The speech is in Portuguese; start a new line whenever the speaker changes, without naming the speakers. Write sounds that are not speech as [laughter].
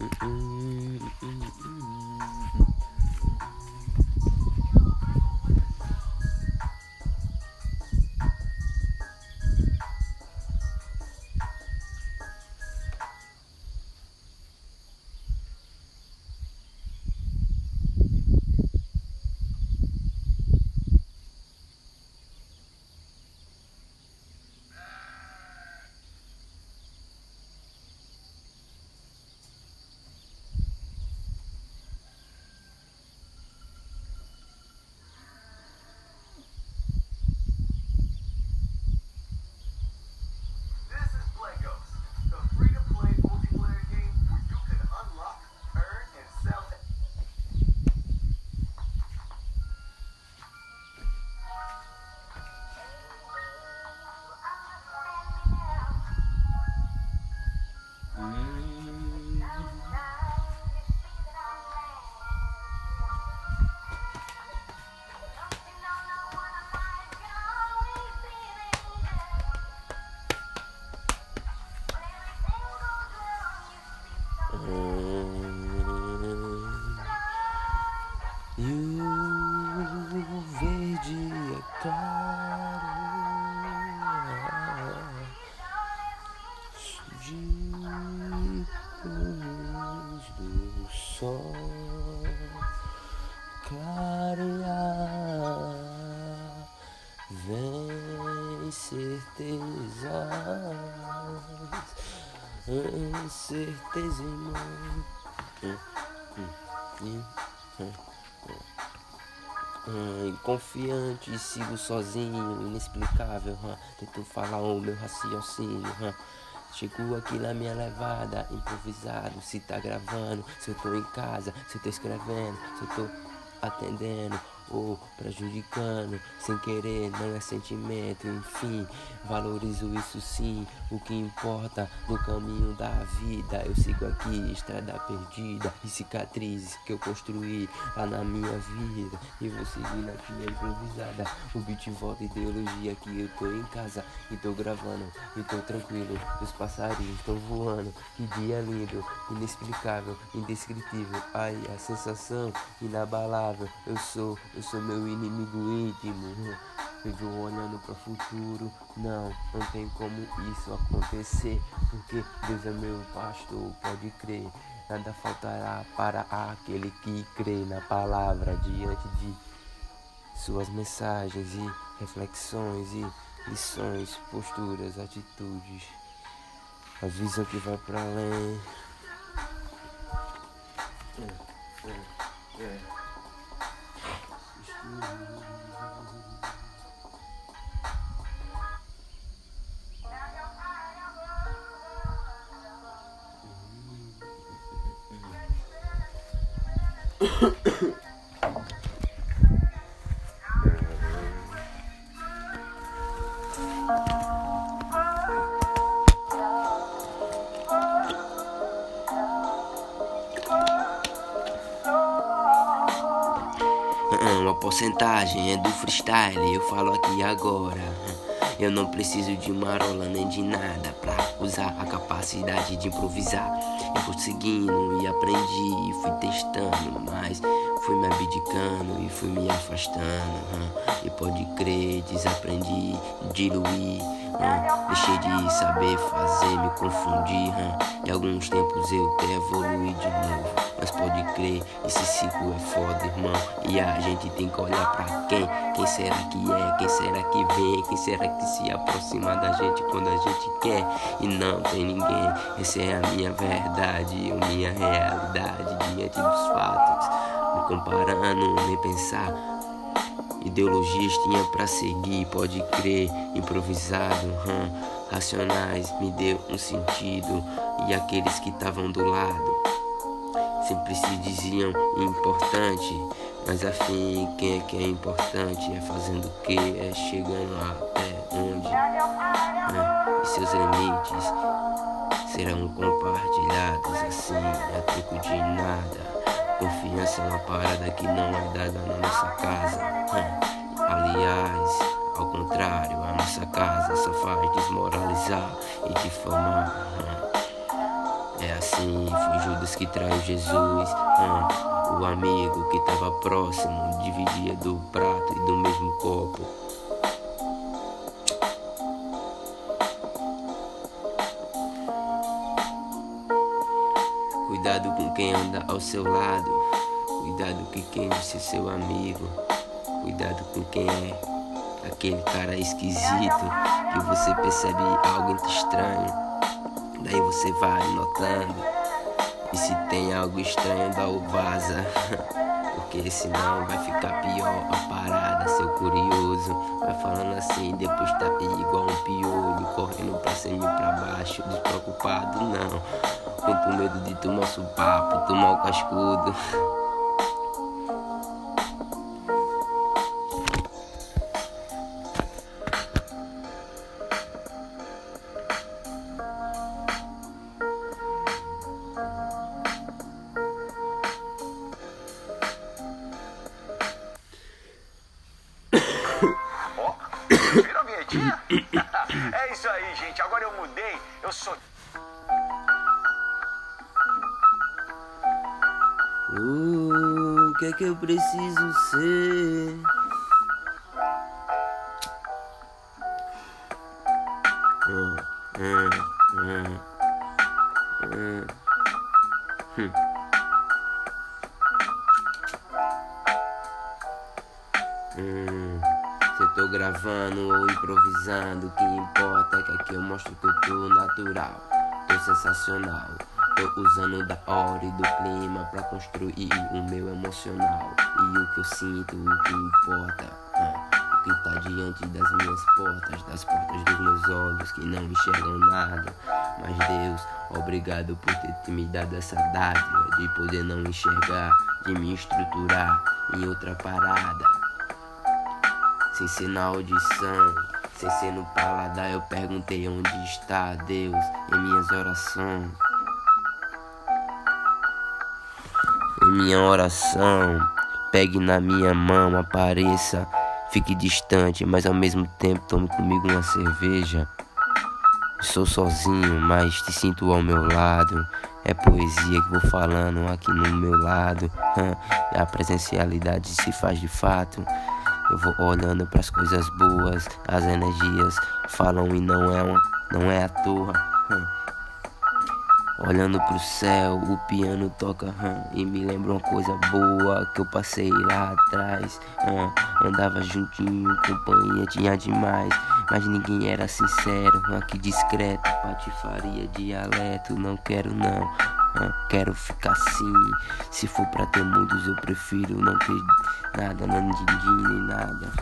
Mm-mm, mm-mm. Clarear vem certeza certeza irmão Hum, confiante, sigo sozinho, inexplicável. Hum, tento falar o meu raciocínio. Chego aqui na minha levada, improvisado. Se tá gravando, se eu tô em casa, se eu tô escrevendo, se eu tô atendendo ou prejudicando sem querer, não é sentimento, enfim, valorizo isso sim. O que importa no caminho da vida, eu sigo aqui, estrada perdida e cicatrizes que eu construí lá na minha vida. E vou seguindo aqui improvisada. O beat volta ideologia que eu tô em casa e tô gravando e tô tranquilo. Os passarinhos estão voando, que dia lindo, inexplicável, indescritível. Ai, a sensação inabalável. Eu sou, eu sou meu inimigo íntimo. Vivo olhando para o futuro. Não, não tem como isso acontecer. Porque Deus é meu pastor, pode crer. Nada faltará para aquele que crê na palavra diante de suas mensagens e reflexões e lições, posturas, atitudes. A visão que vai para além. É, é, é. Ahem. Uma porcentagem é do freestyle, eu falo aqui agora. Eu não preciso de marola nem de nada pra usar a capacidade de improvisar. Eu fui e aprendi, e fui testando, mas fui me abdicando e fui me afastando. E pode crer, desaprendi, diluí. Deixei de saber fazer, me confundir. hum. E alguns tempos eu até evoluí de novo. Mas pode crer, esse ciclo é foda, irmão. E a gente tem que olhar pra quem? Quem será que é? Quem será que vem? Quem será que se aproxima da gente quando a gente quer? E não tem ninguém. Essa é a minha verdade, a minha realidade diante dos fatos. Comparando, nem pensar. Ideologias tinha pra seguir, pode crer, improvisado, hum, racionais, me deu um sentido. E aqueles que estavam do lado sempre se diziam importante, mas afim, quem é que é importante? É fazendo o que? É chegando até onde? É, e seus limites serão compartilhados assim, a troco de nada. Confiança é uma parada que não é dada na nossa casa. Hum. Aliás, ao contrário, a nossa casa só faz desmoralizar e difamar. Hum. É assim, foi Judas que traiu Jesus. Hum, o amigo que tava próximo dividia do prato e do mesmo copo. Com quem anda ao seu lado. Cuidado com quem diz ser seu amigo. Cuidado com quem é aquele cara esquisito que você percebe algo estranho. Daí você vai notando. E se tem algo estranho, dá o vaza. [laughs] Porque senão vai ficar pior a parada, seu curioso. Vai falando assim, depois tá igual um piolho, correndo pra cima e pra baixo, despreocupado, não. Com medo de tomar papo, tomar o cascudo. [coughs]
Viram a vinhetinha? [coughs] é isso aí, gente. Agora eu mudei. Eu sou.
Que é que eu preciso ser? Hum, hum, hum, hum. Hum. Se eu tô gravando ou improvisando, o que importa é que aqui eu mostro que eu tô natural, tô sensacional. Tô usando da hora e do clima pra construir o meu emocional. E o que eu sinto, o que importa. o que tá diante das minhas portas, das portas dos meus olhos que não enxergam nada. Mas Deus, obrigado por ter me dado essa dádiva de poder não enxergar, de me estruturar em outra parada sem ser na audição, sem ser no paladar. Eu perguntei onde está Deus em minhas orações. Minha oração, pegue na minha mão, apareça, fique distante, mas ao mesmo tempo tome comigo uma cerveja. Sou sozinho, mas te sinto ao meu lado. É poesia que vou falando aqui no meu lado. [laughs] A presencialidade se faz de fato. Eu vou olhando para as coisas boas, as energias falam e não é uma, não é à toa. [laughs] Hum. Olhando pro céu, o piano toca hum, e me lembra uma coisa boa que eu passei lá atrás. Hum. Andava juntinho, companhia tinha demais, mas ninguém era sincero. Aqui discreto, patifaria, dialeto, não quero não. Quero ficar assim. Se for pra ter muitos, eu prefiro não ter nada, não ninguém nem nada.